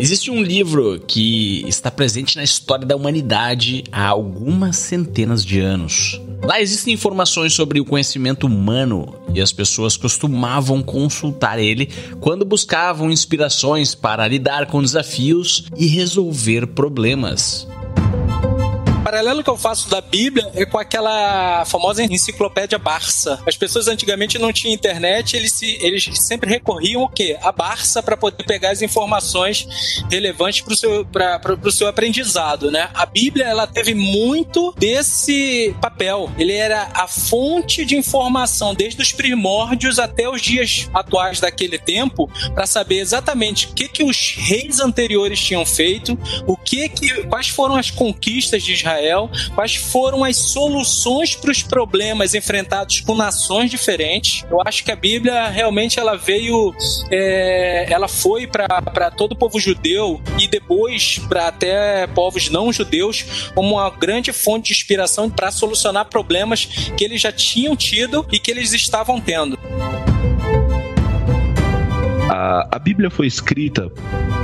Existe um livro que está presente na história da humanidade há algumas centenas de anos. Lá existem informações sobre o conhecimento humano e as pessoas costumavam consultar ele quando buscavam inspirações para lidar com desafios e resolver problemas paralelo que eu faço da Bíblia é com aquela famosa enciclopédia Barça. As pessoas antigamente não tinham internet, eles, se, eles sempre recorriam o quê? A Barça para poder pegar as informações relevantes para o seu, seu aprendizado, né? A Bíblia ela teve muito desse papel. Ele era a fonte de informação desde os primórdios até os dias atuais daquele tempo para saber exatamente o que que os reis anteriores tinham feito, o que que quais foram as conquistas de Israel Israel, quais foram as soluções para os problemas enfrentados com nações diferentes. Eu acho que a Bíblia realmente ela veio, é, ela foi para todo o povo judeu e depois para até povos não judeus como uma grande fonte de inspiração para solucionar problemas que eles já tinham tido e que eles estavam tendo. A, a Bíblia foi escrita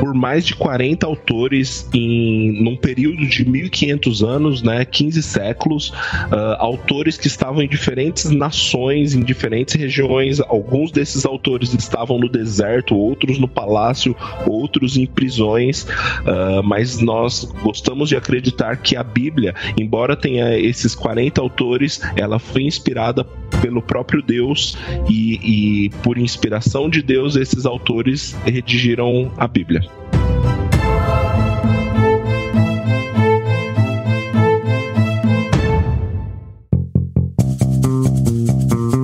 por mais de 40 autores em num período de 1500 anos, né, 15 séculos, uh, autores que estavam em diferentes nações, em diferentes regiões. Alguns desses autores estavam no deserto, outros no palácio, outros em prisões, uh, mas nós gostamos de acreditar que a Bíblia, embora tenha esses 40 autores, ela foi inspirada pelo próprio Deus e, e por inspiração de Deus esses autores autores redigiram a Bíblia.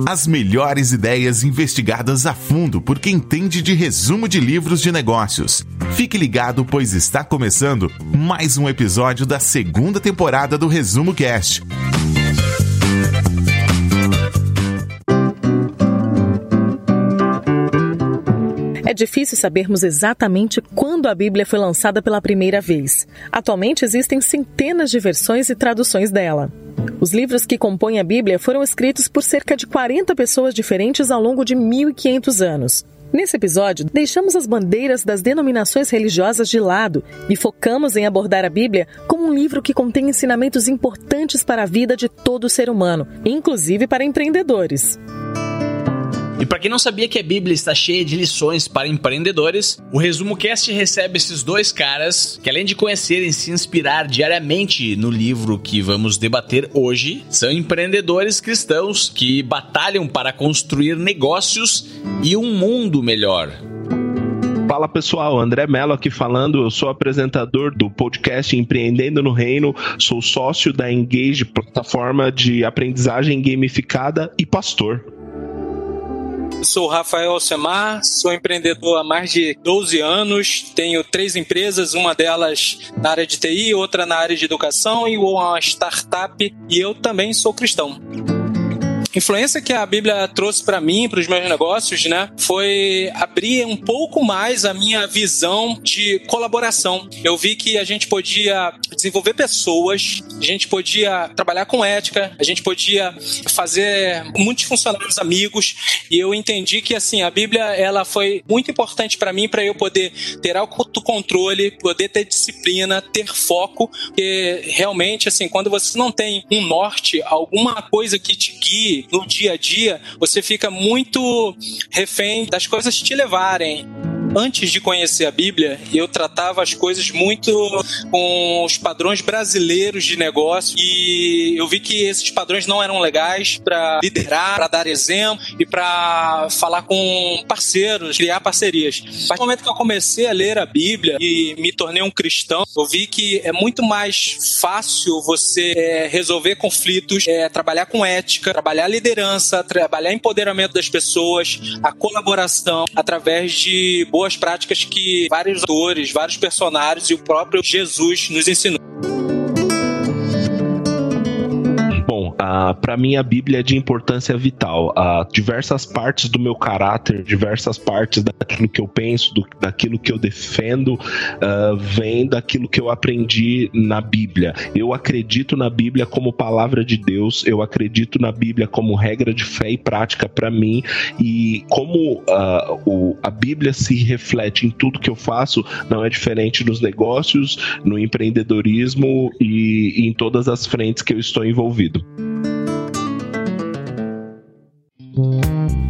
As melhores ideias investigadas a fundo por quem entende de resumo de livros de negócios. Fique ligado, pois está começando mais um episódio da segunda temporada do Resumo Cast. É difícil sabermos exatamente quando a Bíblia foi lançada pela primeira vez. Atualmente existem centenas de versões e traduções dela. Os livros que compõem a Bíblia foram escritos por cerca de 40 pessoas diferentes ao longo de 1500 anos. Nesse episódio, deixamos as bandeiras das denominações religiosas de lado e focamos em abordar a Bíblia como um livro que contém ensinamentos importantes para a vida de todo ser humano, inclusive para empreendedores. E para quem não sabia que a Bíblia está cheia de lições para empreendedores, o Resumo Cast recebe esses dois caras que, além de conhecerem e se inspirar diariamente no livro que vamos debater hoje, são empreendedores cristãos que batalham para construir negócios e um mundo melhor. Fala pessoal, André Mello aqui falando. Eu sou apresentador do podcast Empreendendo no Reino, sou sócio da Engage, plataforma de aprendizagem gamificada e pastor. Sou Rafael Semar, sou empreendedor há mais de 12 anos, tenho três empresas, uma delas na área de TI, outra na área de educação e uma startup, e eu também sou cristão influência que a Bíblia trouxe para mim, para os meus negócios, né, foi abrir um pouco mais a minha visão de colaboração. Eu vi que a gente podia desenvolver pessoas, a gente podia trabalhar com ética, a gente podia fazer muitos funcionários amigos, e eu entendi que assim a Bíblia ela foi muito importante para mim para eu poder ter autocontrole, poder ter disciplina, ter foco, porque realmente assim quando você não tem um norte, alguma coisa que te guie no dia a dia, você fica muito refém das coisas te levarem antes de conhecer a Bíblia, eu tratava as coisas muito com os padrões brasileiros de negócio e eu vi que esses padrões não eram legais para liderar, para dar exemplo e para falar com parceiros, criar parcerias. Partir do momento que eu comecei a ler a Bíblia e me tornei um cristão, eu vi que é muito mais fácil você é, resolver conflitos, é, trabalhar com ética, trabalhar liderança, trabalhar empoderamento das pessoas, a colaboração através de boas práticas que vários autores, vários personagens e o próprio Jesus nos ensinou. Uh, para mim, a Bíblia é de importância vital. Uh, diversas partes do meu caráter, diversas partes daquilo que eu penso, do, daquilo que eu defendo, uh, vem daquilo que eu aprendi na Bíblia. Eu acredito na Bíblia como palavra de Deus, eu acredito na Bíblia como regra de fé e prática para mim, e como uh, o, a Bíblia se reflete em tudo que eu faço, não é diferente nos negócios, no empreendedorismo e, e em todas as frentes que eu estou envolvido.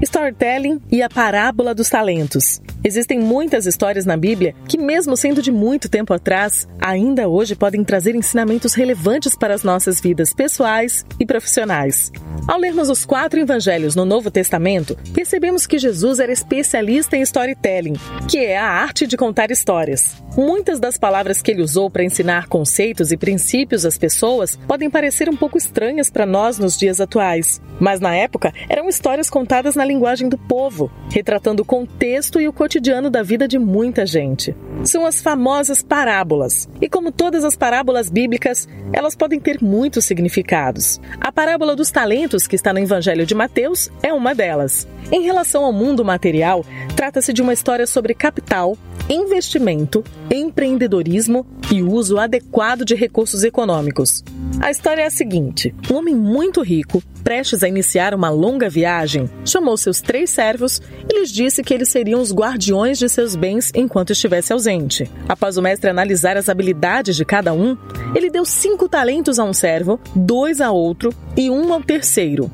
Storytelling e a parábola dos talentos. Existem muitas histórias na Bíblia que, mesmo sendo de muito tempo atrás, ainda hoje podem trazer ensinamentos relevantes para as nossas vidas pessoais e profissionais. Ao lermos os quatro evangelhos no Novo Testamento, percebemos que Jesus era especialista em storytelling, que é a arte de contar histórias. Muitas das palavras que ele usou para ensinar conceitos e princípios às pessoas podem parecer um pouco estranhas para nós nos dias atuais, mas na época eram histórias contadas na linguagem do povo, retratando o contexto e o cotidiano da vida de muita gente. São as famosas parábolas. E como todas as parábolas bíblicas, elas podem ter muitos significados. A parábola dos talentos, que está no Evangelho de Mateus, é uma delas. Em relação ao mundo material, trata-se de uma história sobre capital, investimento, empreendedorismo e uso adequado de recursos econômicos. A história é a seguinte: um homem muito rico, prestes a iniciar uma longa viagem, chamou seus três servos e lhes disse que eles seriam os guardiões de seus bens enquanto estivesse ausente. Após o mestre analisar as habilidades de cada um, ele deu cinco talentos a um servo, dois a outro e um ao terceiro.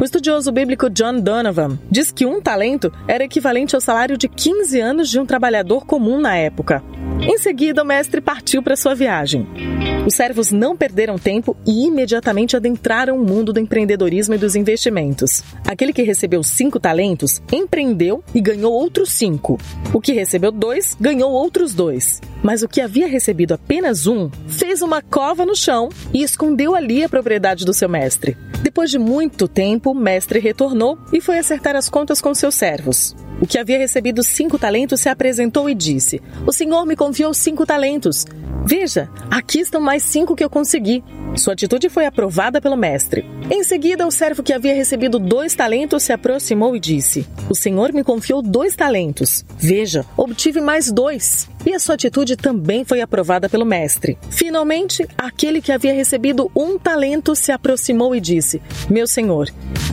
O estudioso bíblico John Donovan diz que um talento era equivalente ao salário de 15 anos de um trabalhador comum na época. Em seguida, o mestre partiu para sua viagem. Os servos não perderam tempo e imediatamente adentraram o mundo do empreendedorismo e dos investimentos. Aquele que recebeu cinco talentos empreendeu e ganhou outros cinco. O que recebeu dois ganhou outros dois. Mas o que havia recebido apenas um fez uma cova no chão e escondeu ali a propriedade do seu mestre. Depois de muito tempo, o mestre retornou e foi acertar as contas com seus servos. O que havia recebido cinco talentos se apresentou e disse: O senhor me confiou cinco talentos. Veja, aqui estão mais cinco que eu consegui. Sua atitude foi aprovada pelo mestre. Em seguida, o servo que havia recebido dois talentos se aproximou e disse: O senhor me confiou dois talentos. Veja, obtive mais dois. E a sua atitude também foi aprovada pelo mestre. Finalmente, aquele que havia recebido um talento se aproximou e disse: Meu senhor,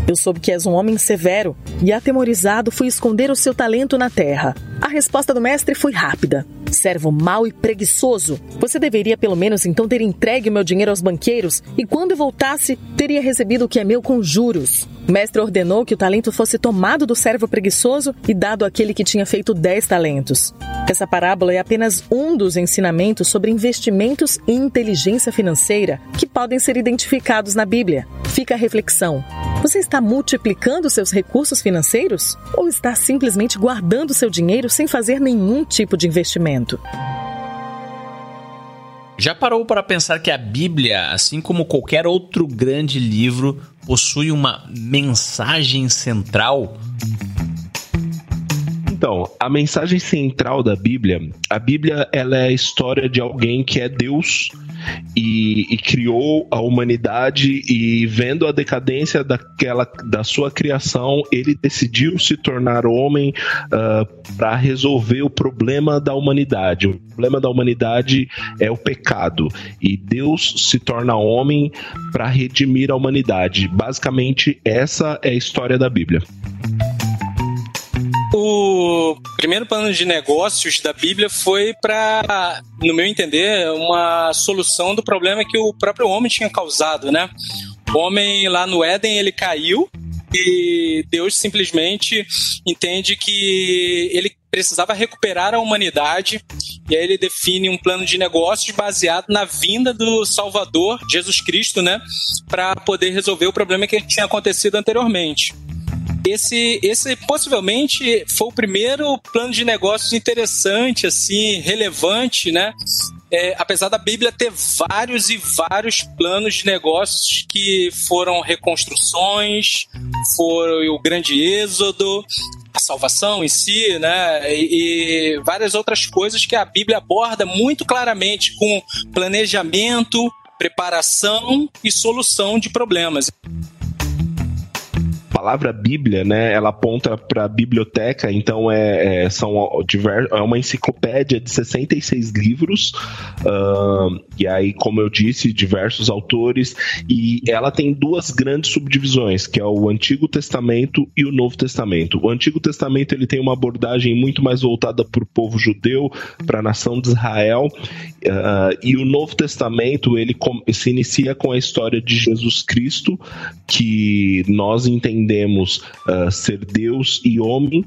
eu soube que és um homem severo e atemorizado fui esconder o seu talento na terra. A resposta do mestre foi rápida. Servo mau e preguiçoso, você deveria pelo menos então ter entregue o meu dinheiro aos banqueiros e quando voltasse, teria recebido o que é meu com juros. O mestre ordenou que o talento fosse tomado do servo preguiçoso e dado àquele que tinha feito dez talentos. Essa parábola é apenas um dos ensinamentos sobre investimentos e inteligência financeira que podem ser identificados na Bíblia. Fica a reflexão. Você está multiplicando seus recursos financeiros? Ou está simplesmente guardando seu dinheiro sem fazer nenhum tipo de investimento? Já parou para pensar que a Bíblia, assim como qualquer outro grande livro, possui uma mensagem central? Então, a mensagem central da Bíblia, a Bíblia ela é a história de alguém que é Deus e, e, criou a humanidade e vendo a decadência daquela da sua criação, ele decidiu se tornar homem uh, ah, para resolver o problema da humanidade. O problema da humanidade é o pecado e Deus se torna homem para redimir a humanidade. Basicamente, essa é a história da Bíblia. O primeiro plano de negócios da Bíblia foi para, no meu entender, uma solução do problema que o próprio homem tinha causado, né? O homem lá no Éden, ele caiu e Deus simplesmente entende que ele precisava recuperar a humanidade e aí ele define um plano de negócios baseado na vinda do Salvador, Jesus Cristo, né, para poder resolver o problema que tinha acontecido anteriormente. Esse, esse possivelmente foi o primeiro plano de negócios interessante, assim, relevante, né? É, apesar da Bíblia ter vários e vários planos de negócios que foram reconstruções, foi o grande êxodo, a salvação em si, né? E, e várias outras coisas que a Bíblia aborda muito claramente com planejamento, preparação e solução de problemas palavra Bíblia, né, ela aponta para biblioteca, então é, é, são diver, é uma enciclopédia de 66 livros, uh, e aí, como eu disse, diversos autores, e ela tem duas grandes subdivisões, que é o Antigo Testamento e o Novo Testamento. O Antigo Testamento ele tem uma abordagem muito mais voltada para o povo judeu, para a nação de Israel, uh, e o Novo Testamento ele se inicia com a história de Jesus Cristo, que nós entendemos entendemos uh, ser Deus e homem,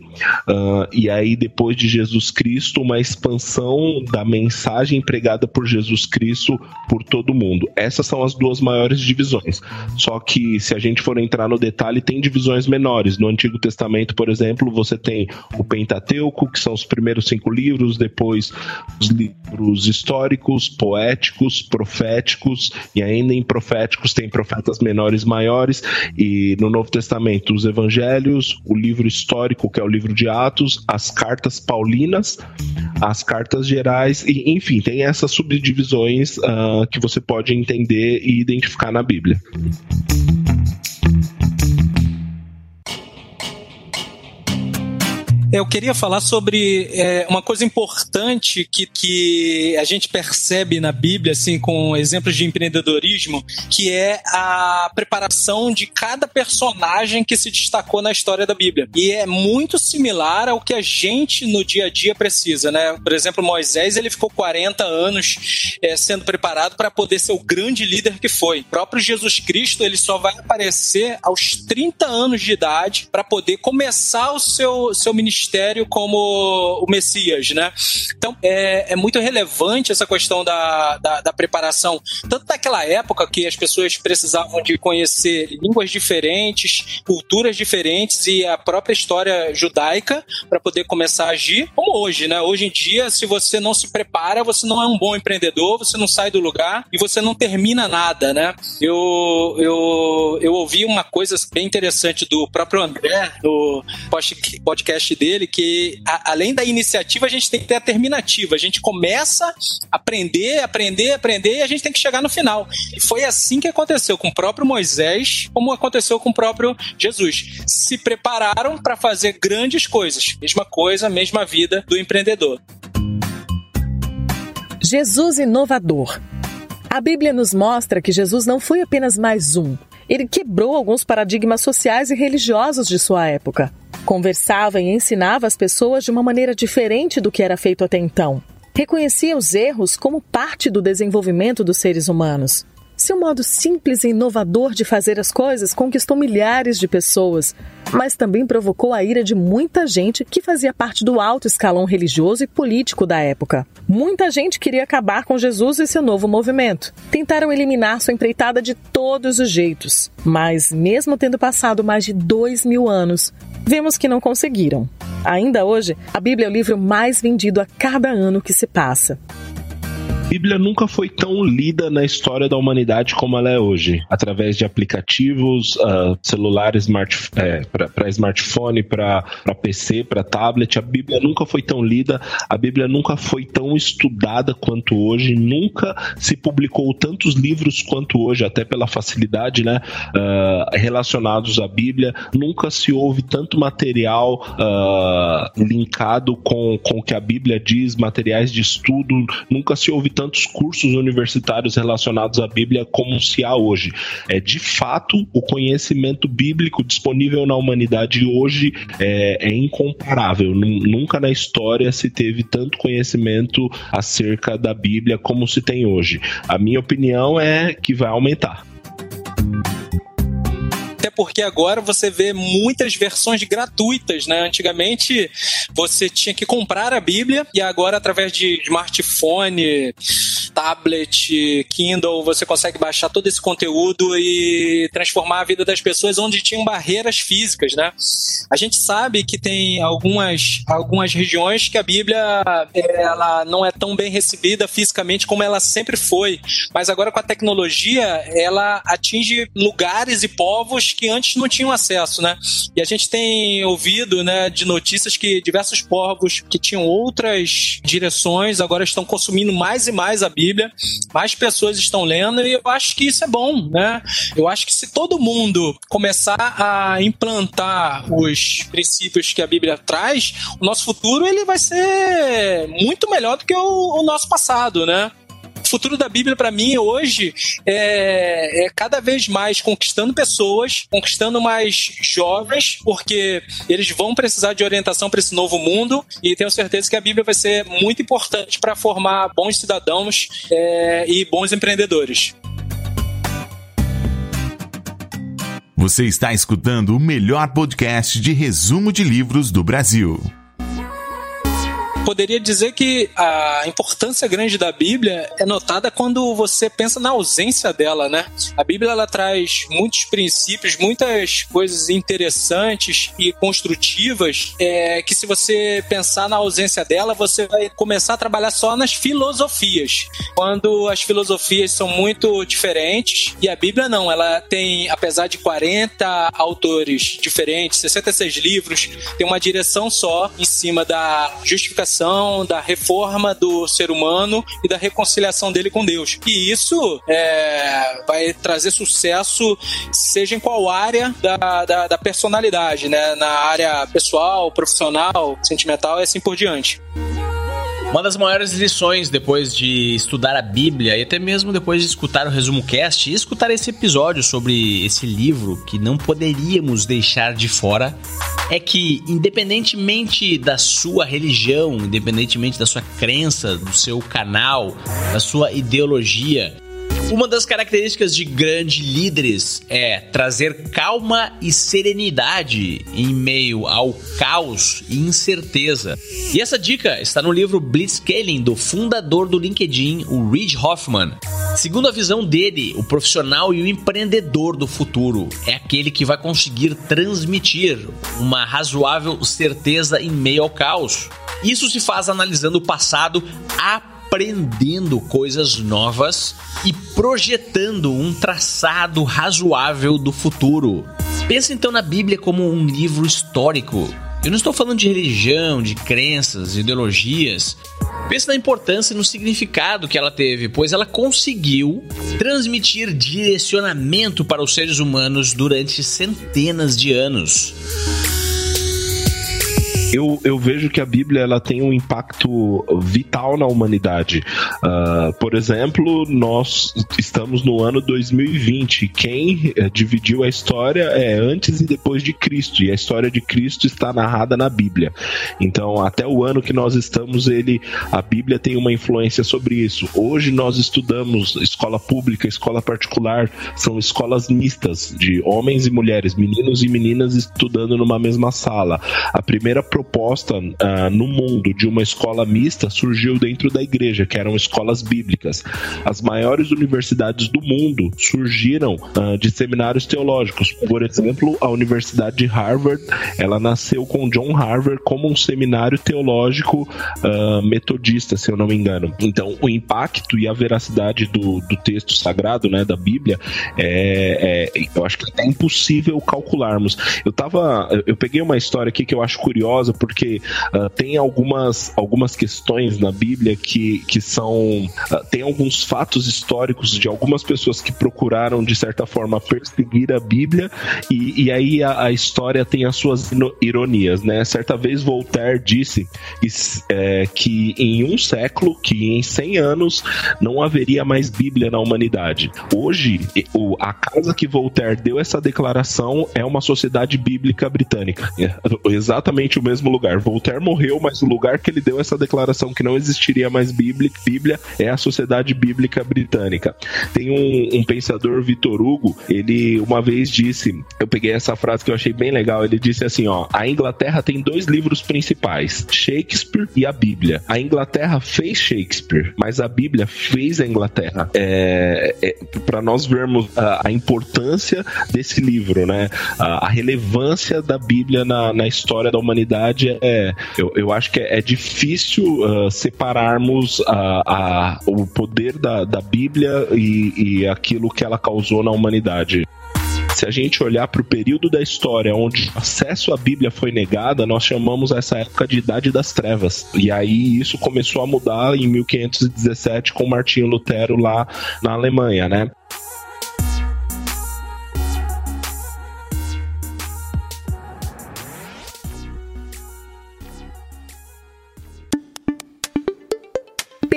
uh, e aí depois de Jesus Cristo, uma expansão da mensagem pregada por Jesus Cristo por todo mundo. Essas são as duas maiores divisões. Só que se a gente for entrar no detalhe, tem divisões menores. No Antigo Testamento, por exemplo, você tem o Pentateuco, que são os primeiros cinco livros, depois os livros históricos, poéticos, proféticos, e ainda em proféticos tem profetas menores maiores, e no Novo Testamento Testamento, os evangelhos, o livro histórico, que é o livro de Atos, as cartas paulinas, as cartas gerais, e enfim, tem essas subdivisões uh, que você pode entender e identificar na Bíblia. Eu queria falar sobre é, uma coisa importante que, que a gente percebe na Bíblia, assim, com exemplos de empreendedorismo, que é a preparação de cada personagem que se destacou na história da Bíblia. E é muito similar ao que a gente no dia a dia precisa, né? Por exemplo, Moisés, ele ficou 40 anos é, sendo preparado para poder ser o grande líder que foi. O próprio Jesus Cristo, ele só vai aparecer aos 30 anos de idade para poder começar o seu, seu ministério ministério como o Messias, né? Então é, é muito relevante essa questão da, da, da, preparação, tanto naquela época que as pessoas precisavam de conhecer línguas diferentes, culturas diferentes e a própria história judaica para poder começar a agir, como hoje, né? Hoje em dia, se você não se prepara, você não é um bom empreendedor, você não sai do lugar e você não termina nada, né? Eu, eu, eu ouvi uma coisa bem interessante do próprio André, no podcast dele dele que, a, além da iniciativa, a gente tem que ter a terminativa. A gente começa a aprender, aprender, aprender e a gente tem que chegar no final. E foi assim que aconteceu com o próprio Moisés, como aconteceu com o próprio Jesus. Se prepararam para fazer grandes coisas. Mesma coisa, mesma vida do empreendedor. Jesus inovador. A Bíblia nos mostra que Jesus não foi apenas mais um. Ele quebrou alguns paradigmas sociais e religiosos de sua época. Conversava e ensinava as pessoas de uma maneira diferente do que era feito até então. Reconhecia os erros como parte do desenvolvimento dos seres humanos. Seu modo simples e inovador de fazer as coisas conquistou milhares de pessoas, mas também provocou a ira de muita gente que fazia parte do alto escalão religioso e político da época. Muita gente queria acabar com Jesus e seu novo movimento. Tentaram eliminar sua empreitada de todos os jeitos, mas, mesmo tendo passado mais de dois mil anos, vemos que não conseguiram. Ainda hoje, a Bíblia é o livro mais vendido a cada ano que se passa. Bíblia nunca foi tão lida na história da humanidade como ela é hoje, através de aplicativos, uh, celulares smart, é, para smartphone, para PC, para tablet. A Bíblia nunca foi tão lida, a Bíblia nunca foi tão estudada quanto hoje, nunca se publicou tantos livros quanto hoje, até pela facilidade, né, uh, relacionados à Bíblia. Nunca se houve tanto material uh, linkado com, com o que a Bíblia diz, materiais de estudo. Nunca se houve tantos cursos universitários relacionados à Bíblia como se há hoje. É de fato o conhecimento bíblico disponível na humanidade hoje é, é incomparável. Nunca na história se teve tanto conhecimento acerca da Bíblia como se tem hoje. A minha opinião é que vai aumentar porque agora você vê muitas versões gratuitas, né? Antigamente você tinha que comprar a Bíblia e agora através de smartphone, tablet, Kindle, você consegue baixar todo esse conteúdo e transformar a vida das pessoas onde tinham barreiras físicas, né? A gente sabe que tem algumas, algumas regiões que a Bíblia ela não é tão bem recebida fisicamente como ela sempre foi, mas agora com a tecnologia ela atinge lugares e povos que antes não tinham acesso, né? E a gente tem ouvido, né, de notícias que diversos povos que tinham outras direções agora estão consumindo mais e mais a Bíblia Bíblia, mais pessoas estão lendo e eu acho que isso é bom, né? Eu acho que se todo mundo começar a implantar os princípios que a Bíblia traz, o nosso futuro ele vai ser muito melhor do que o, o nosso passado, né? Futuro da Bíblia para mim hoje é, é, cada vez mais conquistando pessoas, conquistando mais jovens, porque eles vão precisar de orientação para esse novo mundo e tenho certeza que a Bíblia vai ser muito importante para formar bons cidadãos é, e bons empreendedores. Você está escutando o melhor podcast de resumo de livros do Brasil poderia dizer que a importância grande da Bíblia é notada quando você pensa na ausência dela, né? A Bíblia ela traz muitos princípios, muitas coisas interessantes e construtivas é, que se você pensar na ausência dela, você vai começar a trabalhar só nas filosofias. Quando as filosofias são muito diferentes e a Bíblia não, ela tem, apesar de 40 autores diferentes, 66 livros, tem uma direção só em cima da justificação da reforma do ser humano e da reconciliação dele com Deus. E isso é, vai trazer sucesso, seja em qual área da, da, da personalidade, né? Na área pessoal, profissional, sentimental e assim por diante. Uma das maiores lições depois de estudar a Bíblia e até mesmo depois de escutar o resumo cast e escutar esse episódio sobre esse livro que não poderíamos deixar de fora é que independentemente da sua religião, independentemente da sua crença, do seu canal, da sua ideologia, uma das características de grandes líderes é trazer calma e serenidade em meio ao caos e incerteza. E essa dica está no livro Blitzscaling do fundador do LinkedIn, o Reid Hoffman. Segundo a visão dele, o profissional e o empreendedor do futuro é aquele que vai conseguir transmitir uma razoável certeza em meio ao caos. Isso se faz analisando o passado a aprendendo coisas novas e projetando um traçado razoável do futuro. Pensa então na Bíblia como um livro histórico. Eu não estou falando de religião, de crenças, ideologias. Pense na importância e no significado que ela teve, pois ela conseguiu transmitir direcionamento para os seres humanos durante centenas de anos eu, eu vejo que a Bíblia ela tem um impacto vital na humanidade. Uh, por exemplo, nós estamos no ano 2020. Quem eh, dividiu a história é antes e depois de Cristo, e a história de Cristo está narrada na Bíblia. Então, até o ano que nós estamos, ele, a Bíblia tem uma influência sobre isso. Hoje nós estudamos escola pública, escola particular, são escolas mistas de homens e mulheres, meninos e meninas estudando numa mesma sala. A primeira proposta uh, no mundo de uma escola mista surgiu dentro da igreja, que eram escolas bíblicas. As maiores universidades do mundo surgiram uh, de seminários teológicos. Por exemplo, a Universidade de Harvard, ela nasceu com John Harvard como um seminário teológico uh, metodista, se eu não me engano. Então, o impacto e a veracidade do, do texto sagrado, né, da Bíblia, é, é, eu acho que é impossível calcularmos. Eu tava, eu peguei uma história aqui que eu acho curiosa porque uh, tem algumas, algumas questões na Bíblia que, que são. Uh, tem alguns fatos históricos de algumas pessoas que procuraram, de certa forma, perseguir a Bíblia, e, e aí a, a história tem as suas ironias, né? Certa vez Voltaire disse que, é, que em um século, que em 100 anos, não haveria mais Bíblia na humanidade. Hoje, o, a casa que Voltaire deu essa declaração é uma sociedade bíblica britânica. É exatamente o mesmo lugar. Voltaire morreu, mas o lugar que ele deu essa declaração que não existiria mais Bíblia, Bíblia é a Sociedade Bíblica Britânica. Tem um, um pensador, Vitor Hugo, ele uma vez disse, eu peguei essa frase que eu achei bem legal, ele disse assim, ó, a Inglaterra tem dois livros principais, Shakespeare e a Bíblia. A Inglaterra fez Shakespeare, mas a Bíblia fez a Inglaterra. É, é, para nós vermos a, a, importância desse livro, né? A, a relevância da Bíblia na, na história da humanidade verdade, é, eu, eu acho que é, é difícil uh, separarmos a, a, o poder da, da Bíblia e, e aquilo que ela causou na humanidade. Se a gente olhar para o período da história onde acesso à Bíblia foi negada, nós chamamos essa época de Idade das Trevas. E aí isso começou a mudar em 1517 com Martinho Lutero lá na Alemanha, né?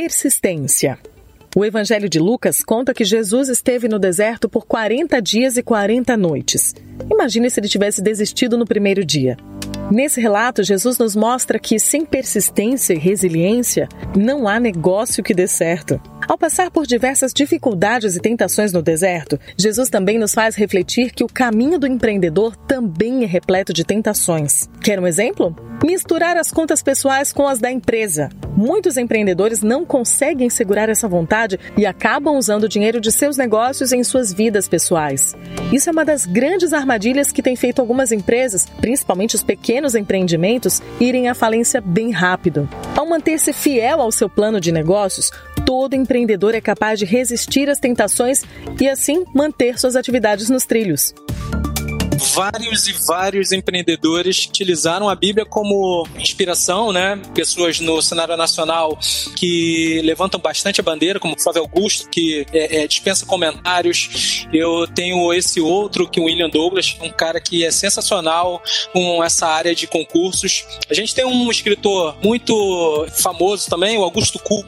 Persistência. O Evangelho de Lucas conta que Jesus esteve no deserto por 40 dias e 40 noites. Imagine se ele tivesse desistido no primeiro dia. Nesse relato, Jesus nos mostra que sem persistência e resiliência, não há negócio que dê certo. Ao passar por diversas dificuldades e tentações no deserto, Jesus também nos faz refletir que o caminho do empreendedor também é repleto de tentações. Quer um exemplo? Misturar as contas pessoais com as da empresa. Muitos empreendedores não conseguem segurar essa vontade e acabam usando o dinheiro de seus negócios em suas vidas pessoais. Isso é uma das grandes armadilhas que tem feito algumas empresas, principalmente os pequenos empreendimentos, irem à falência bem rápido. Ao manter-se fiel ao seu plano de negócios, todo empreendedor é capaz de resistir às tentações e assim manter suas atividades nos trilhos vários e vários empreendedores utilizaram a Bíblia como inspiração, né? Pessoas no cenário nacional que levantam bastante a bandeira, como Flávio Augusto, que é, é, dispensa comentários. Eu tenho esse outro, que é o William Douglas, um cara que é sensacional com essa área de concursos. A gente tem um escritor muito famoso também, o Augusto Cubo,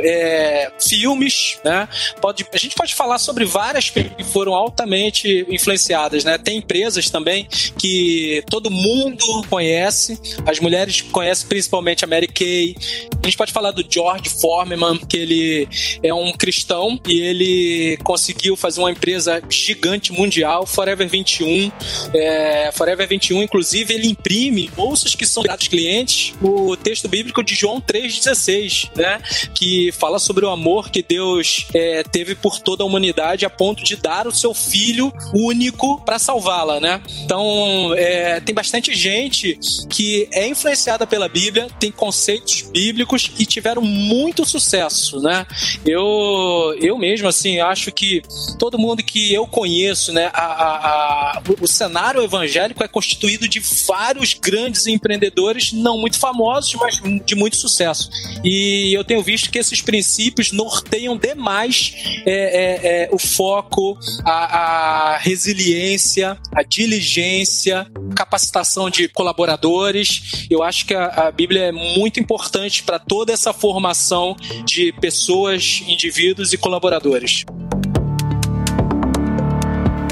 é, filmes, né? Pode, a gente pode falar sobre várias que foram altamente influenciadas, né? Tem empresas empresas também que todo mundo conhece. As mulheres conhecem principalmente a Mary Kay. A gente pode falar do George Foreman, que ele é um cristão e ele conseguiu fazer uma empresa gigante mundial, Forever 21. É, Forever 21, inclusive, ele imprime bolsas que são dados clientes o texto bíblico de João 3,16, né? Que fala sobre o amor que Deus é, teve por toda a humanidade a ponto de dar o seu filho único para salvá-la né? Então, é, tem bastante gente que é influenciada pela Bíblia, tem conceitos bíblicos e tiveram muito sucesso, né? Eu, eu mesmo, assim, acho que todo mundo que eu conheço, né, a, a, a, o cenário evangélico é constituído de vários grandes empreendedores, não muito famosos, mas de muito sucesso. E eu tenho visto que esses princípios norteiam demais é, é, é, o foco, a, a resiliência, a diligência, capacitação de colaboradores. Eu acho que a, a Bíblia é muito importante para toda essa formação de pessoas, indivíduos e colaboradores.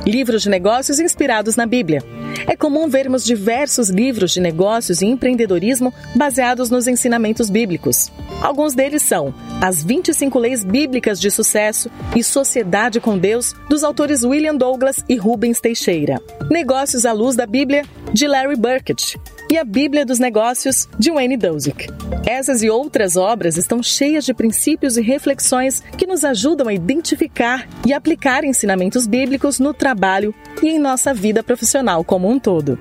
Livros de negócios inspirados na Bíblia. É comum vermos diversos livros de negócios e empreendedorismo baseados nos ensinamentos bíblicos. Alguns deles são As 25 Leis Bíblicas de Sucesso e Sociedade com Deus, dos autores William Douglas e Rubens Teixeira. Negócios à Luz da Bíblia, de Larry Burkett e a Bíblia dos Negócios, de Wayne Dosick. Essas e outras obras estão cheias de princípios e reflexões que nos ajudam a identificar e aplicar ensinamentos bíblicos no trabalho e em nossa vida profissional como um todo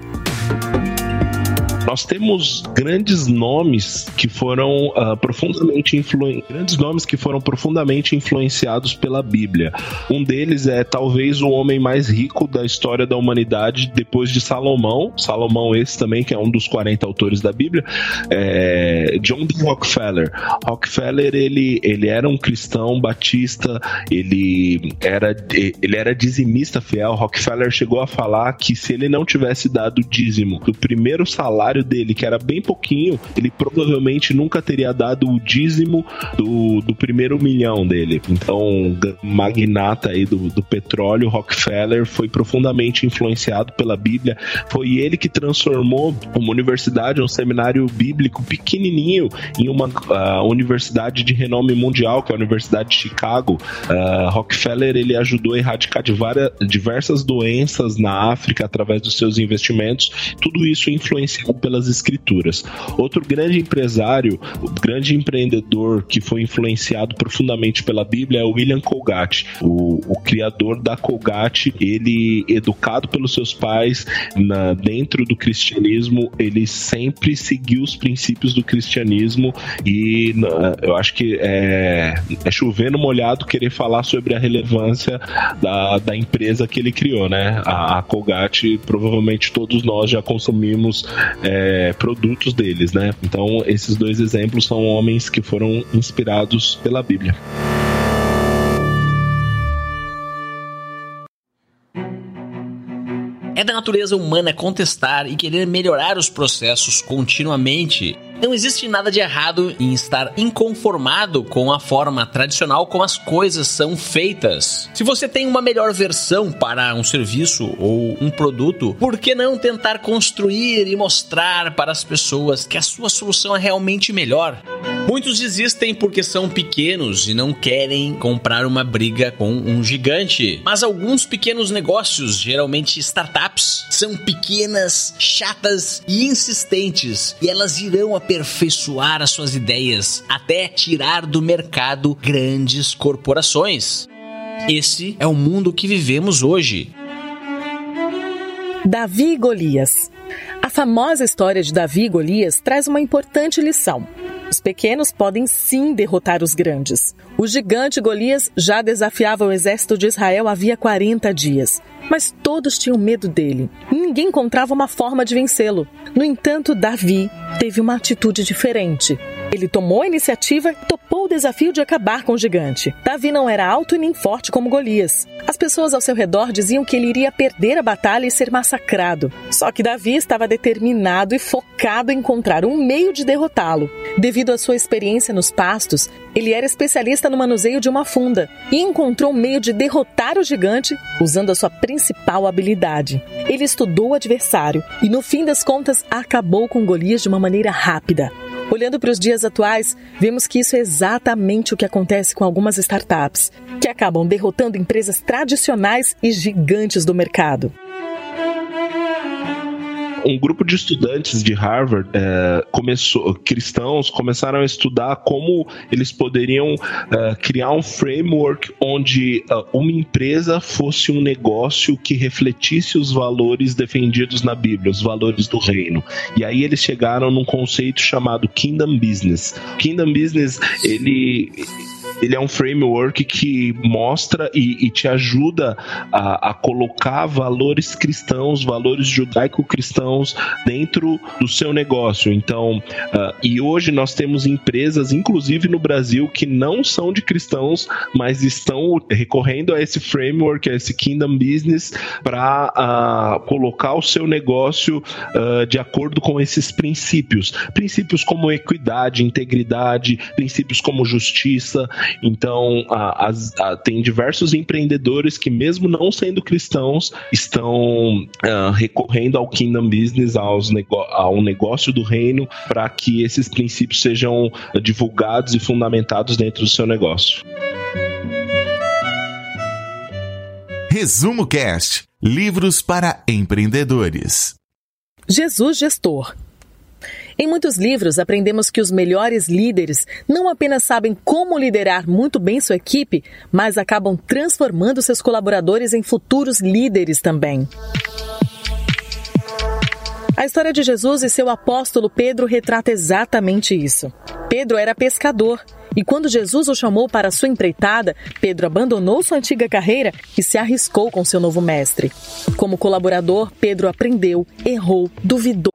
nós temos grandes nomes que foram uh, profundamente influenciados, grandes nomes que foram profundamente influenciados pela Bíblia. Um deles é talvez o homem mais rico da história da humanidade depois de Salomão. Salomão esse também que é um dos 40 autores da Bíblia, é John D. Rockefeller. Rockefeller ele, ele era um cristão batista, ele era ele era dizimista fiel. Rockefeller chegou a falar que se ele não tivesse dado dízimo do primeiro salário salário dele, que era bem pouquinho, ele provavelmente nunca teria dado o dízimo do, do primeiro milhão dele. Então, magnata aí do, do petróleo, Rockefeller, foi profundamente influenciado pela Bíblia. Foi ele que transformou uma universidade, um seminário bíblico pequenininho, em uma uh, universidade de renome mundial, que é a Universidade de Chicago. Uh, Rockefeller ele ajudou a erradicar de várias, diversas doenças na África através dos seus investimentos. Tudo isso influenciou pelas escrituras. Outro grande empresário, grande empreendedor que foi influenciado profundamente pela Bíblia é o William Colgate, o, o criador da Colgate. Ele, educado pelos seus pais na, dentro do cristianismo, ele sempre seguiu os princípios do cristianismo e na, eu acho que é, é chovendo molhado querer falar sobre a relevância da, da empresa que ele criou, né? A, a Colgate, provavelmente todos nós já consumimos é, produtos deles, né? Então, esses dois exemplos são homens que foram inspirados pela Bíblia. É da natureza humana contestar e querer melhorar os processos continuamente. Não existe nada de errado em estar inconformado com a forma tradicional como as coisas são feitas. Se você tem uma melhor versão para um serviço ou um produto, por que não tentar construir e mostrar para as pessoas que a sua solução é realmente melhor? Muitos desistem porque são pequenos e não querem comprar uma briga com um gigante. Mas alguns pequenos negócios, geralmente startups, são pequenas, chatas e insistentes, e elas irão aperfeiçoar as suas ideias até tirar do mercado grandes corporações. Esse é o mundo que vivemos hoje. Davi e Golias. A famosa história de Davi e Golias traz uma importante lição. Os pequenos podem sim derrotar os grandes. O gigante Golias já desafiava o exército de Israel havia 40 dias, mas todos tinham medo dele. Ninguém encontrava uma forma de vencê-lo. No entanto, Davi teve uma atitude diferente. Ele tomou a iniciativa e topou o desafio de acabar com o gigante. Davi não era alto e nem forte como Golias. As pessoas ao seu redor diziam que ele iria perder a batalha e ser massacrado. Só que Davi estava determinado e focado em encontrar um meio de derrotá-lo. Devido à sua experiência nos pastos, ele era especialista no manuseio de uma funda e encontrou um meio de derrotar o gigante usando a sua principal habilidade. Ele estudou o adversário e, no fim das contas, acabou com Golias de uma maneira rápida. Olhando para os dias atuais, vemos que isso é exatamente o que acontece com algumas startups, que acabam derrotando empresas tradicionais e gigantes do mercado um grupo de estudantes de Harvard é, começou, cristãos começaram a estudar como eles poderiam é, criar um framework onde é, uma empresa fosse um negócio que refletisse os valores defendidos na Bíblia, os valores do reino. E aí eles chegaram num conceito chamado Kingdom Business. Kingdom Business, ele ele é um framework que mostra e, e te ajuda a, a, colocar valores cristãos, valores judaico-cristãos dentro do seu negócio. Então, uh, e hoje nós temos empresas, inclusive no Brasil, que não são de cristãos, mas estão recorrendo a esse framework, a esse Kingdom Business, para uh, ah, colocar o seu negócio uh, de acordo com esses princípios. Princípios como equidade, integridade, princípios como justiça. Então, a, a, tem diversos empreendedores que, mesmo não sendo cristãos, estão uh, recorrendo ao Kingdom Business, aos ao negócio do reino, para que esses princípios sejam divulgados e fundamentados dentro do seu negócio. Resumo Cast Livros para empreendedores. Jesus Gestor em muitos livros, aprendemos que os melhores líderes não apenas sabem como liderar muito bem sua equipe, mas acabam transformando seus colaboradores em futuros líderes também. A história de Jesus e seu apóstolo Pedro retrata exatamente isso. Pedro era pescador e quando Jesus o chamou para sua empreitada, Pedro abandonou sua antiga carreira e se arriscou com seu novo mestre. Como colaborador, Pedro aprendeu, errou, duvidou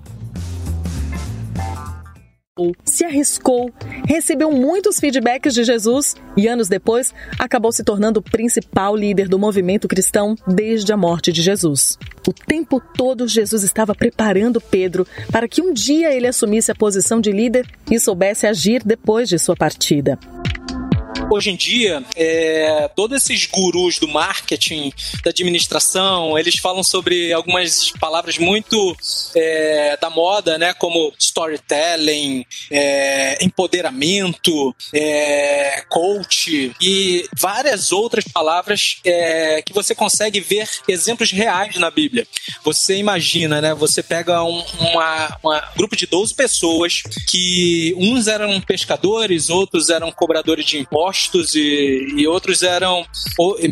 Se arriscou, recebeu muitos feedbacks de Jesus e anos depois acabou se tornando o principal líder do movimento cristão desde a morte de Jesus. O tempo todo Jesus estava preparando Pedro para que um dia ele assumisse a posição de líder e soubesse agir depois de sua partida hoje em dia, é, todos esses gurus do marketing, da administração, eles falam sobre algumas palavras muito é, da moda, né? Como storytelling, é, empoderamento, é, coach e várias outras palavras é, que você consegue ver exemplos reais na Bíblia. Você imagina, né? Você pega um uma, uma grupo de 12 pessoas que uns eram pescadores, outros eram cobradores de impostos postos e, e outros eram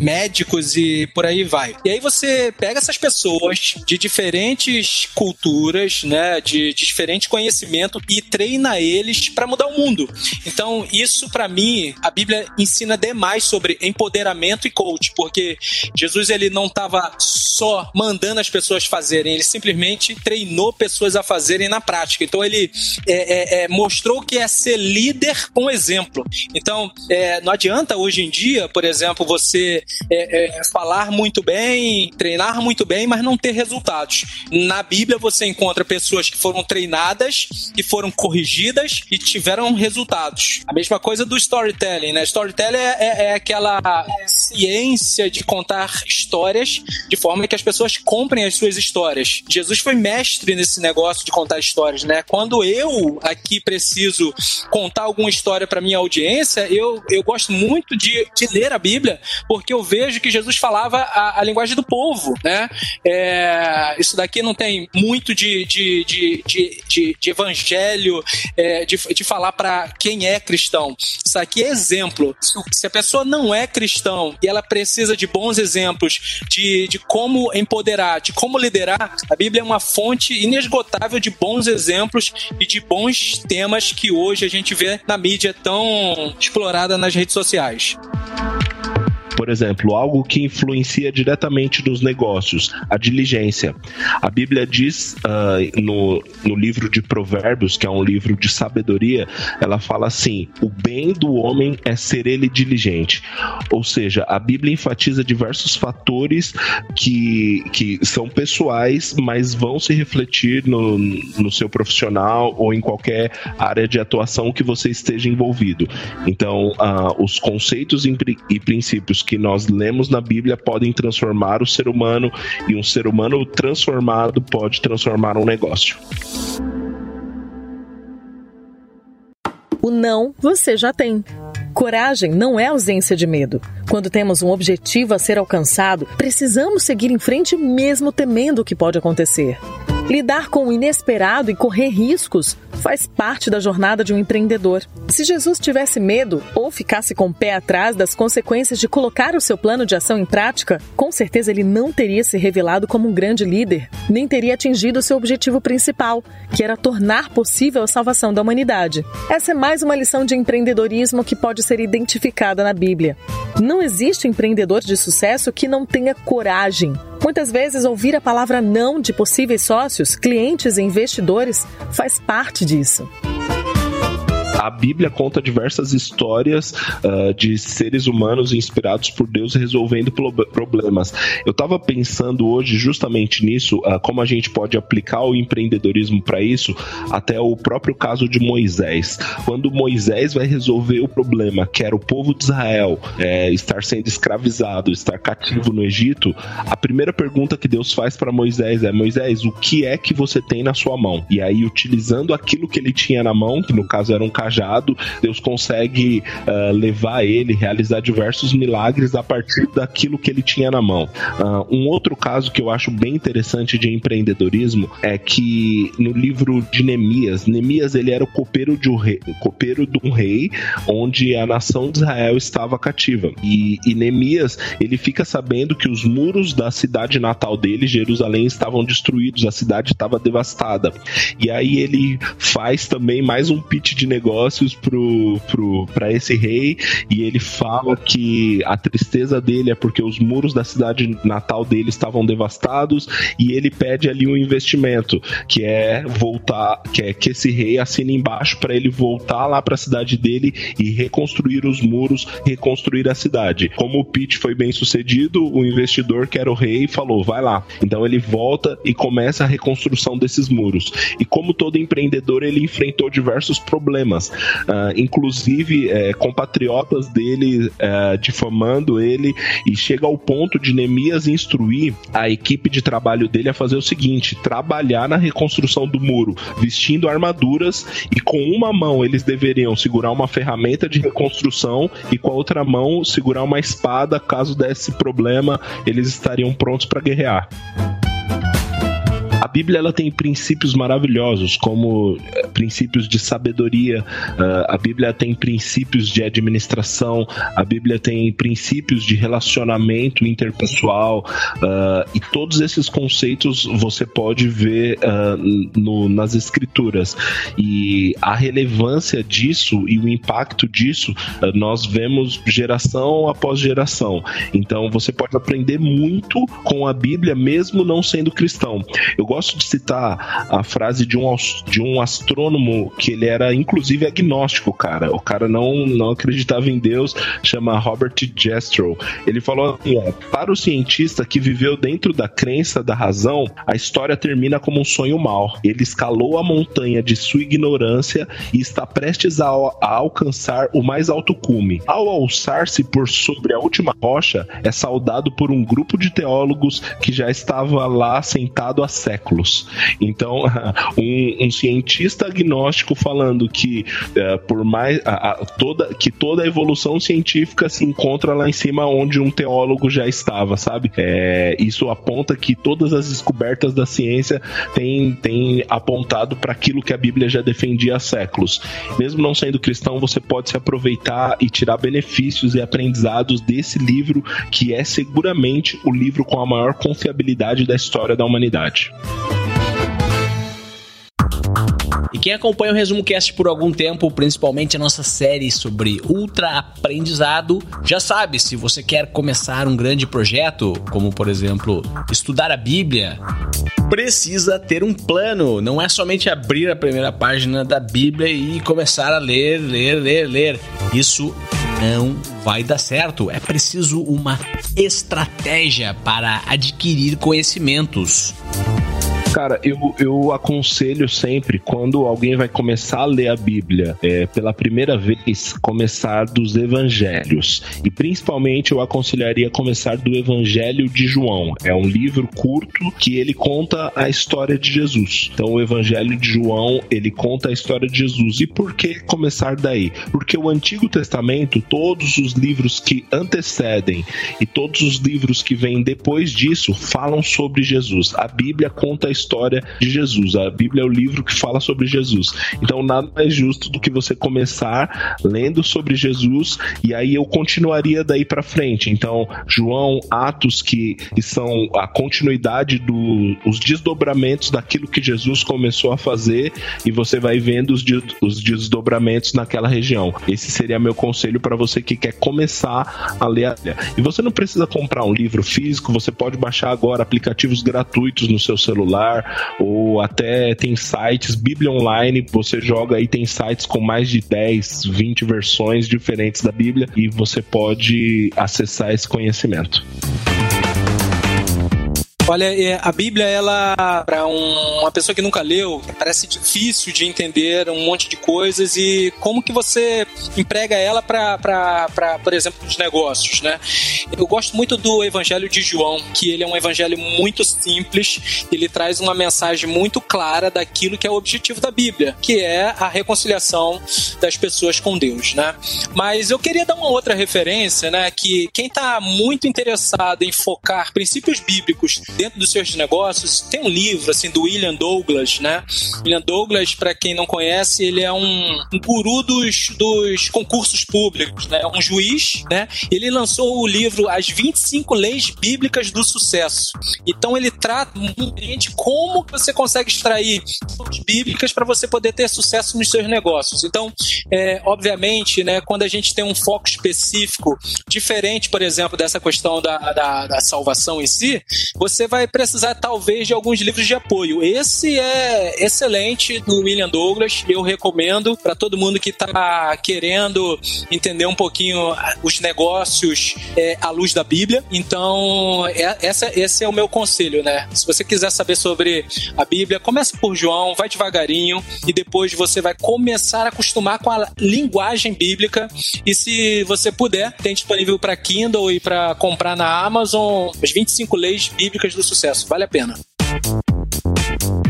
médicos e por aí vai. E aí você pega essas pessoas de diferentes culturas, né, de, de diferente conhecimento e treina eles para mudar o mundo. Então, isso para mim, a Bíblia ensina demais sobre empoderamento e coach, porque Jesus ele não estava só mandando as pessoas fazerem, ele simplesmente treinou pessoas a fazerem na prática. Então, ele é, é, é, mostrou que é ser líder com exemplo. Então, é, não adianta hoje em dia, por exemplo, você é, é, falar muito bem, treinar muito bem, mas não ter resultados. Na Bíblia você encontra pessoas que foram treinadas, que foram corrigidas e tiveram resultados. A mesma coisa do storytelling, né? Storytelling é, é, é aquela ciência de contar histórias de forma que as pessoas comprem as suas histórias. Jesus foi mestre nesse negócio de contar histórias, né? Quando eu aqui preciso contar alguma história para minha audiência, eu, eu gosto muito de, de ler a Bíblia, porque eu vejo que Jesus falava a, a linguagem do povo, né? É, isso daqui não tem muito de, de, de, de, de evangelho, é, de, de falar para quem é cristão. Isso aqui é exemplo. Se a pessoa não é cristão e ela precisa de bons exemplos de, de como empoderar, de como liderar, a Bíblia é uma fonte inesgotável de bons exemplos e de bons temas que hoje a gente vê na mídia tão explorada nas redes sociais por exemplo, algo que influencia diretamente nos negócios, a diligência. A Bíblia diz uh, no, no livro de Provérbios, que é um livro de sabedoria, ela fala assim: o bem do homem é ser ele diligente. Ou seja, a Bíblia enfatiza diversos fatores que, que são pessoais, mas vão se refletir no, no seu profissional ou em qualquer área de atuação que você esteja envolvido. Então, uh, os conceitos e princípios que nós lemos na Bíblia podem transformar o ser humano e um ser humano transformado pode transformar um negócio. O não você já tem. Coragem não é ausência de medo. Quando temos um objetivo a ser alcançado, precisamos seguir em frente mesmo temendo o que pode acontecer. Lidar com o inesperado e correr riscos faz parte da jornada de um empreendedor. Se Jesus tivesse medo ou ficasse com o pé atrás das consequências de colocar o seu plano de ação em prática, com certeza ele não teria se revelado como um grande líder, nem teria atingido seu objetivo principal, que era tornar possível a salvação da humanidade. Essa é mais uma lição de empreendedorismo que pode ser identificada na Bíblia. Não existe empreendedor de sucesso que não tenha coragem. Muitas vezes, ouvir a palavra não de possíveis sócios, clientes e investidores faz parte disso a Bíblia conta diversas histórias uh, de seres humanos inspirados por Deus resolvendo problemas. Eu estava pensando hoje justamente nisso, uh, como a gente pode aplicar o empreendedorismo para isso, até o próprio caso de Moisés. Quando Moisés vai resolver o problema, que era o povo de Israel é, estar sendo escravizado, estar cativo no Egito, a primeira pergunta que Deus faz para Moisés é: Moisés, o que é que você tem na sua mão? E aí, utilizando aquilo que ele tinha na mão, que no caso era um cajado, Deus consegue uh, levar ele, realizar diversos milagres a partir daquilo que ele tinha na mão. Uh, um outro caso que eu acho bem interessante de empreendedorismo é que no livro de Neemias, Neemias ele era o copeiro de um rei, copeiro de um rei onde a nação de Israel estava cativa. E, e Neemias ele fica sabendo que os muros da cidade natal dele, Jerusalém, estavam destruídos, a cidade estava devastada. E aí ele faz também mais um pitch de negócio negócios pro, pro, pra esse rei e ele fala que a tristeza dele é porque os muros da cidade natal dele estavam devastados e ele pede ali um investimento, que é voltar, que é que esse rei assine embaixo para ele voltar lá para a cidade dele e reconstruir os muros, reconstruir a cidade. Como o pitch foi bem sucedido, o investidor que era o rei falou: "Vai lá". Então ele volta e começa a reconstrução desses muros. E como todo empreendedor, ele enfrentou diversos problemas, uh, inclusive é, compatriotas dele é, difamando ele, e chega ao ponto de Neemias instruir a equipe de trabalho dele a fazer o seguinte: trabalhar na reconstrução do muro, vestindo armaduras, e com uma mão eles deveriam segurar uma ferramenta de reconstrução e com a outra mão segurar uma espada. Caso desse problema, eles estariam prontos para guerrear. Bíblia ela tem princípios maravilhosos, como eh, princípios de sabedoria, uh, a Bíblia tem princípios de administração, a Bíblia tem princípios de relacionamento interpessoal, uh, e todos esses conceitos você pode ver nas Escrituras. E a relevância disso e o impacto disso nós vemos geração após geração. Então você pode aprender muito com a Bíblia, mesmo não sendo cristão. Eu gosto de citar a frase de um, de um astrônomo que ele era inclusive agnóstico, cara. O cara não, não acreditava em Deus, chama Robert Jastrow. Ele falou assim: ó, para o cientista que viveu dentro da crença da razão, a história termina como um sonho mau. Ele escalou a montanha de sua ignorância e está prestes a, a alcançar o mais alto cume. Ao alçar-se por sobre a última rocha, é saudado por um grupo de teólogos que já estava lá sentado há séculos séculos. Então, um, um cientista agnóstico falando que uh, por mais a, a, toda que toda a evolução científica se encontra lá em cima onde um teólogo já estava, sabe? É, isso aponta que todas as descobertas da ciência têm, têm apontado para aquilo que a Bíblia já defendia há séculos. Mesmo não sendo cristão, você pode se aproveitar e tirar benefícios e aprendizados desse livro, que é seguramente o livro com a maior confiabilidade da história da humanidade. E quem acompanha o Resumo Cast por algum tempo, principalmente a nossa série sobre ultra aprendizado, já sabe, se você quer começar um grande projeto, como por exemplo, estudar a Bíblia, precisa ter um plano. Não é somente abrir a primeira página da Bíblia e começar a ler, ler, ler, ler. Isso não vai dar certo. É preciso uma estratégia para adquirir conhecimentos. Cara, eu, eu aconselho sempre, quando alguém vai começar a ler a Bíblia é, pela primeira vez, começar dos evangelhos. E principalmente eu aconselharia começar do Evangelho de João. É um livro curto que ele conta a história de Jesus. Então, o Evangelho de João, ele conta a história de Jesus. E por que começar daí? Porque o Antigo Testamento, todos os livros que antecedem e todos os livros que vêm depois disso falam sobre Jesus. A Bíblia conta a história de Jesus. A Bíblia é o livro que fala sobre Jesus. Então, nada mais justo do que você começar lendo sobre Jesus e aí eu continuaria daí para frente. Então, João, Atos, que, que são a continuidade dos desdobramentos daquilo que Jesus começou a fazer e você vai vendo os, os desdobramentos naquela região. Esse seria meu conselho para você que quer começar a ler a Bíblia. E você não precisa comprar um livro físico, você pode baixar agora aplicativos gratuitos no seu celular ou até tem sites, Bíblia Online, você joga aí, tem sites com mais de 10, 20 versões diferentes da Bíblia e você pode acessar esse conhecimento. Olha, é, a Bíblia, ela, para um, uma pessoa que nunca leu, parece difícil de entender um monte de coisas e como que você emprega ela para, por exemplo, os negócios, né? Eu gosto muito do Evangelho de João, que ele é um evangelho muito simples, ele traz uma mensagem muito clara daquilo que é o objetivo da Bíblia, que é a reconciliação das pessoas com Deus, né? Mas eu queria dar uma outra referência, né? Que quem está muito interessado em focar princípios bíblicos dentro dos seus negócios. Tem um livro assim do William Douglas, né? William Douglas, para quem não conhece, ele é um, um guru dos, dos concursos públicos, né? Um juiz, né? Ele lançou o livro As 25 Leis Bíblicas do Sucesso. Então ele trata de como você consegue extrair bíblicas para você poder ter sucesso nos seus negócios. Então, é, obviamente, né, quando a gente tem um foco específico, diferente, por exemplo, dessa questão da, da, da salvação em si, você vai precisar talvez de alguns livros de apoio. Esse é excelente do William Douglas, eu recomendo para todo mundo que está querendo entender um pouquinho os negócios é, à luz da Bíblia. Então, é, essa, esse é o meu conselho, né? Se você quiser saber sobre a Bíblia, comece por João, vai devagarinho e depois você vai começar a acostumar com a linguagem bíblica. E se você puder, tem disponível para Kindle e para comprar na Amazon as 25 leis bíblicas do sucesso. Vale a pena.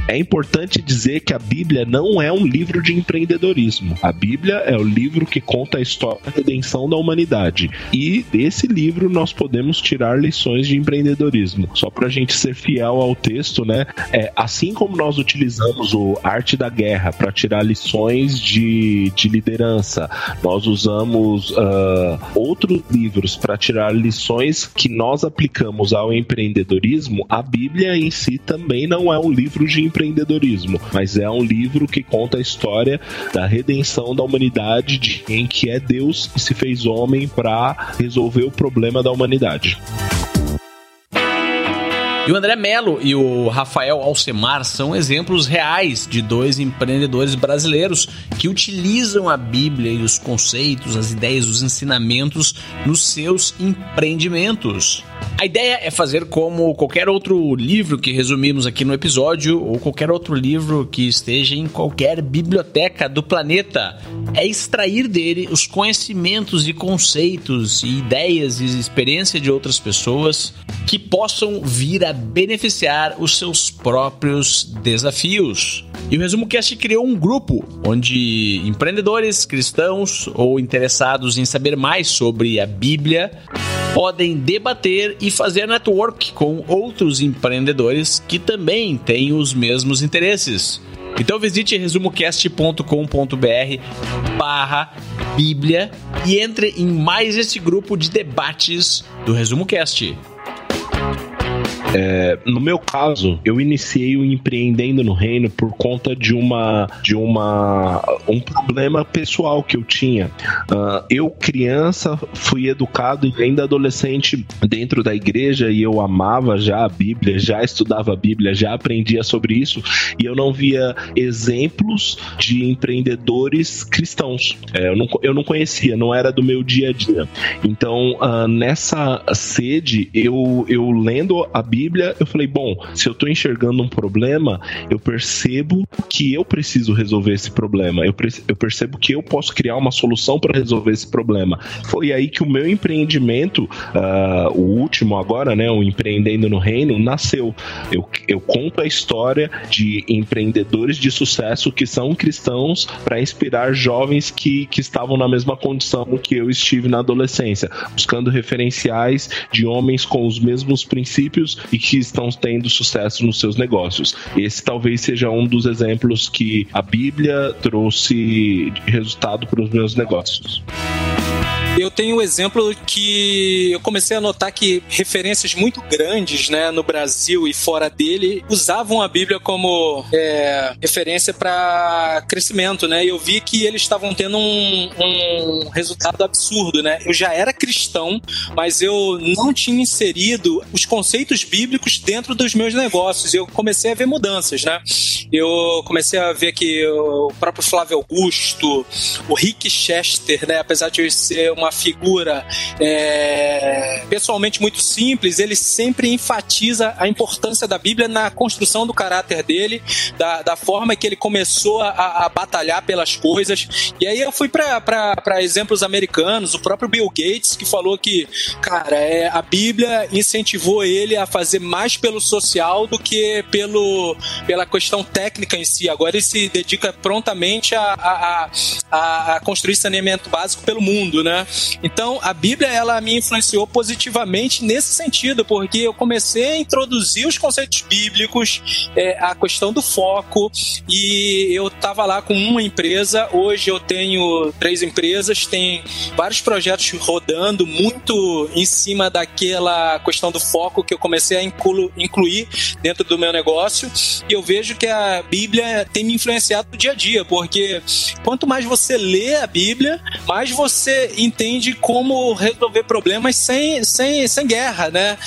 É importante dizer que a Bíblia não é um livro de empreendedorismo. A Bíblia é o livro que conta a história da redenção da humanidade. E desse livro nós podemos tirar lições de empreendedorismo. Só para a gente ser fiel ao texto, né? É, assim como nós utilizamos o Arte da Guerra para tirar lições de, de liderança, nós usamos uh, outros livros para tirar lições que nós aplicamos ao empreendedorismo. A Bíblia em si também não é um livro de empreendedorismo empreendedorismo, mas é um livro que conta a história da redenção da humanidade, de quem que é Deus que se fez homem para resolver o problema da humanidade. E o André Melo e o Rafael Alcemar são exemplos reais de dois empreendedores brasileiros que utilizam a Bíblia e os conceitos, as ideias, os ensinamentos nos seus empreendimentos. A ideia é fazer como qualquer outro livro que resumimos aqui no episódio, ou qualquer outro livro que esteja em qualquer biblioteca do planeta. É extrair dele os conhecimentos e conceitos, e ideias e experiência de outras pessoas que possam vir a beneficiar os seus próprios desafios. E o Resumo Cast criou um grupo onde empreendedores, cristãos ou interessados em saber mais sobre a Bíblia podem debater e fazer network com outros empreendedores que também têm os mesmos interesses. Então visite resumocast.com.br barra Bíblia e entre em mais esse grupo de debates do Resumo Cast. É, no meu caso, eu iniciei o empreendendo no reino por conta de uma de uma um problema pessoal que eu tinha. Uh, eu criança fui educado e ainda adolescente dentro da igreja e eu amava já a Bíblia, já estudava a Bíblia, já aprendia sobre isso e eu não via exemplos de empreendedores cristãos. É, eu, não, eu não conhecia, não era do meu dia a dia. Então, uh, nessa sede, eu, eu lendo a Bíblia Bíblia, eu falei, bom, se eu estou enxergando um problema, eu percebo que eu preciso resolver esse problema. Eu, eu percebo que eu posso criar uma solução para resolver esse problema. Foi aí que o meu empreendimento, uh, o último agora, né, o Empreendendo no Reino, nasceu. Eu, eu conto a história de empreendedores de sucesso que são cristãos para inspirar jovens que, que estavam na mesma condição que eu estive na adolescência, buscando referenciais de homens com os mesmos princípios e que estão tendo sucesso nos seus negócios. Esse talvez seja um dos exemplos que a Bíblia trouxe resultado para os meus negócios. Eu tenho um exemplo que eu comecei a notar que referências muito grandes, né, no Brasil e fora dele, usavam a Bíblia como é, referência para crescimento, né? E eu vi que eles estavam tendo um, um resultado absurdo, né? Eu já era cristão, mas eu não tinha inserido os conceitos bíblicos dentro dos meus negócios. Eu comecei a ver mudanças, né? Eu comecei a ver que o próprio Flávio Augusto, o Rick Chester, né, apesar de ser uma figura é, pessoalmente muito simples, ele sempre enfatiza a importância da Bíblia na construção do caráter dele, da, da forma que ele começou a, a batalhar pelas coisas. E aí eu fui para exemplos americanos, o próprio Bill Gates, que falou que, cara, é, a Bíblia incentivou ele a fazer mais pelo social do que pelo, pela questão técnica em si. Agora ele se dedica prontamente a, a, a, a construir saneamento básico pelo mundo, né? Então, a Bíblia ela me influenciou positivamente nesse sentido, porque eu comecei a introduzir os conceitos bíblicos, é, a questão do foco, e eu estava lá com uma empresa, hoje eu tenho três empresas, tem vários projetos rodando muito em cima daquela questão do foco que eu comecei a inclu incluir dentro do meu negócio, e eu vejo que a Bíblia tem me influenciado no dia a dia, porque quanto mais você lê a Bíblia, mais você entende como resolver problemas sem, sem, sem guerra, né?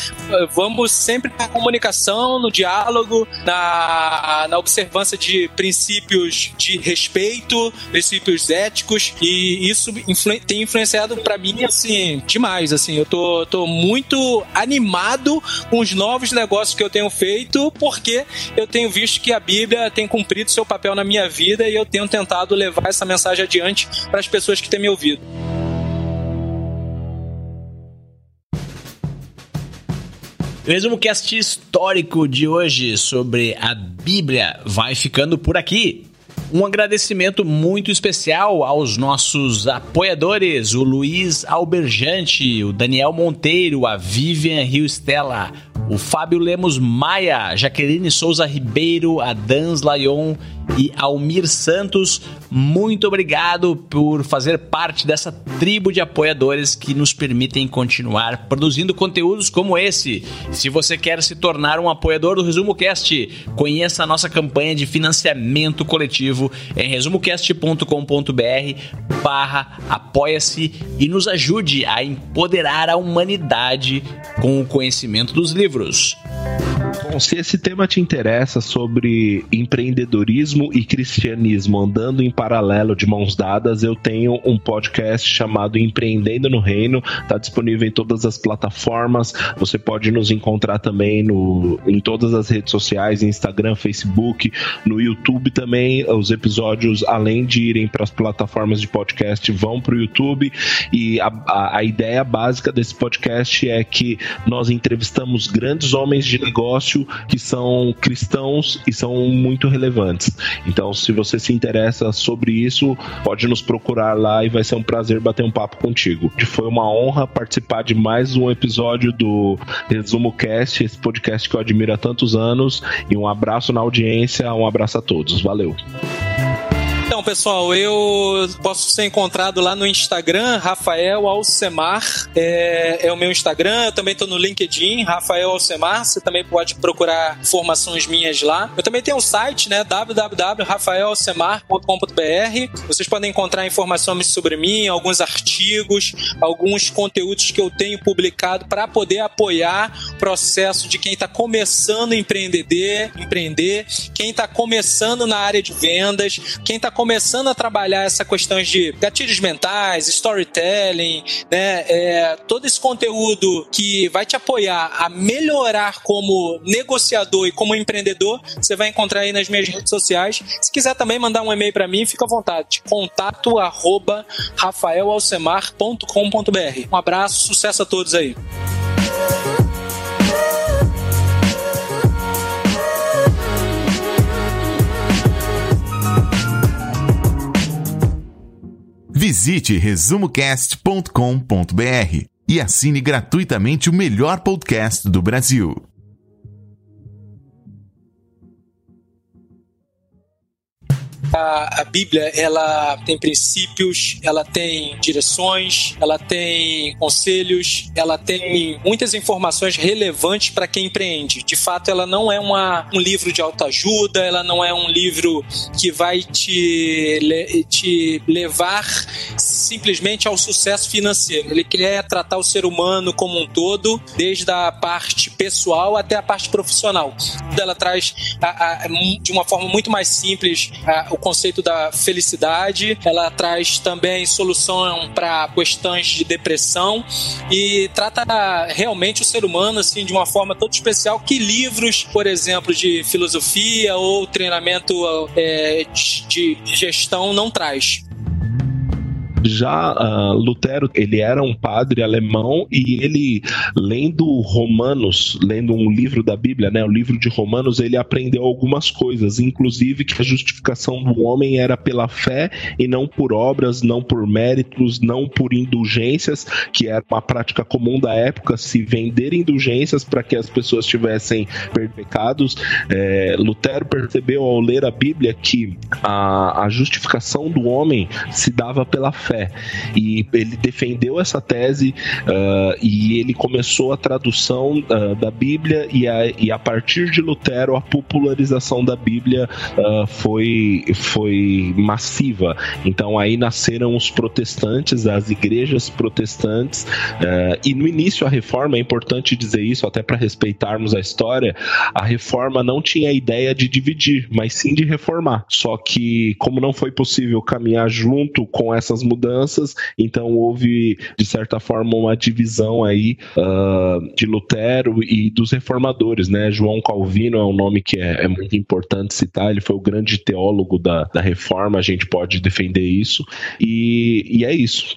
Vamos sempre na comunicação, no diálogo, na, na observância de princípios de respeito, princípios éticos, e isso influ tem influenciado para mim, assim, demais, assim, eu tô, tô muito animado com os novos negócios que eu tenho feito, porque eu tenho visto que a Bíblia tem cumprido seu papel na minha vida e eu tenho tentado levar essa mensagem adiante para as pessoas que têm me ouvido. Resumo cast histórico de hoje sobre a Bíblia vai ficando por aqui. Um agradecimento muito especial aos nossos apoiadores, o Luiz Alberjante, o Daniel Monteiro, a Vivian Rio Stella, o Fábio Lemos Maia, Jaqueline Souza Ribeiro, a Dans Layon e Almir Santos. Muito obrigado por fazer parte dessa tribo de apoiadores que nos permitem continuar produzindo conteúdos como esse. Se você quer se tornar um apoiador do Resumo Cast, conheça a nossa campanha de financiamento coletivo em resumocast.com.br barra apoia-se e nos ajude a empoderar a humanidade com o conhecimento dos livros. Bom, se esse tema te interessa sobre empreendedorismo e cristianismo andando em paralelo de mãos dadas, eu tenho um podcast chamado Empreendendo no Reino, está disponível em todas as plataformas. Você pode nos encontrar também no, em todas as redes sociais, Instagram, Facebook, no YouTube também. Os episódios, além de irem para as plataformas de podcast, vão para o YouTube. E a, a, a ideia básica desse podcast é que nós entrevistamos grandes homens de negócio que são cristãos e são muito relevantes. Então, se você se interessa sobre isso, pode nos procurar lá e vai ser um prazer bater um papo contigo. Foi uma honra participar de mais um episódio do Resumo Cast, esse podcast que eu admiro há tantos anos. E um abraço na audiência, um abraço a todos. Valeu. Então, pessoal, eu posso ser encontrado lá no Instagram, Rafael Alcemar. É, é o meu Instagram. Eu também estou no LinkedIn, Rafael Alcemar. Você também pode procurar informações minhas lá. Eu também tenho um site, né? www.rafaelalcemar.com.br. Vocês podem encontrar informações sobre mim, alguns artigos, alguns conteúdos que eu tenho publicado para poder apoiar o processo de quem está começando a empreender, empreender, quem está começando na área de vendas, quem está começando a trabalhar essa questão de gatilhos mentais, storytelling, né? É, todo esse conteúdo que vai te apoiar a melhorar como negociador e como empreendedor, você vai encontrar aí nas minhas redes sociais. Se quiser também mandar um e-mail para mim, fica à vontade. Contato arroba rafaelalcemar.com.br. Um abraço, sucesso a todos aí. Visite resumocast.com.br e assine gratuitamente o melhor podcast do Brasil. A, a Bíblia ela tem princípios, ela tem direções, ela tem conselhos, ela tem muitas informações relevantes para quem empreende. De fato, ela não é uma, um livro de autoajuda, ela não é um livro que vai te, te levar simplesmente ao sucesso financeiro. Ele quer tratar o ser humano como um todo, desde a parte pessoal até a parte profissional. Ela traz a, a, de uma forma muito mais simples a, o conceito da felicidade, ela traz também solução para questões de depressão e trata realmente o ser humano assim de uma forma toda especial que livros, por exemplo, de filosofia ou treinamento é, de gestão não traz. Já uh, Lutero, ele era um padre alemão e ele, lendo Romanos, lendo um livro da Bíblia, né, o livro de Romanos, ele aprendeu algumas coisas, inclusive que a justificação do homem era pela fé e não por obras, não por méritos, não por indulgências, que era uma prática comum da época, se vender indulgências para que as pessoas tivessem pecados. É, Lutero percebeu ao ler a Bíblia que a, a justificação do homem se dava pela fé. E ele defendeu essa tese uh, e ele começou a tradução uh, da Bíblia e a, e a partir de Lutero a popularização da Bíblia uh, foi, foi massiva. Então aí nasceram os protestantes, as igrejas protestantes e no início a reforma, é importante dizer isso até para respeitarmos a história, a reforma não tinha a ideia de dividir, mas sim de reformar. Só que como não foi possível caminhar junto com essas mudanças, então houve, de certa forma, uma divisão aí uh, de Lutero e dos reformadores, né? João Calvino é um nome que é, é muito importante citar, ele foi o grande teólogo da, da reforma, a gente pode defender isso, e, e é isso.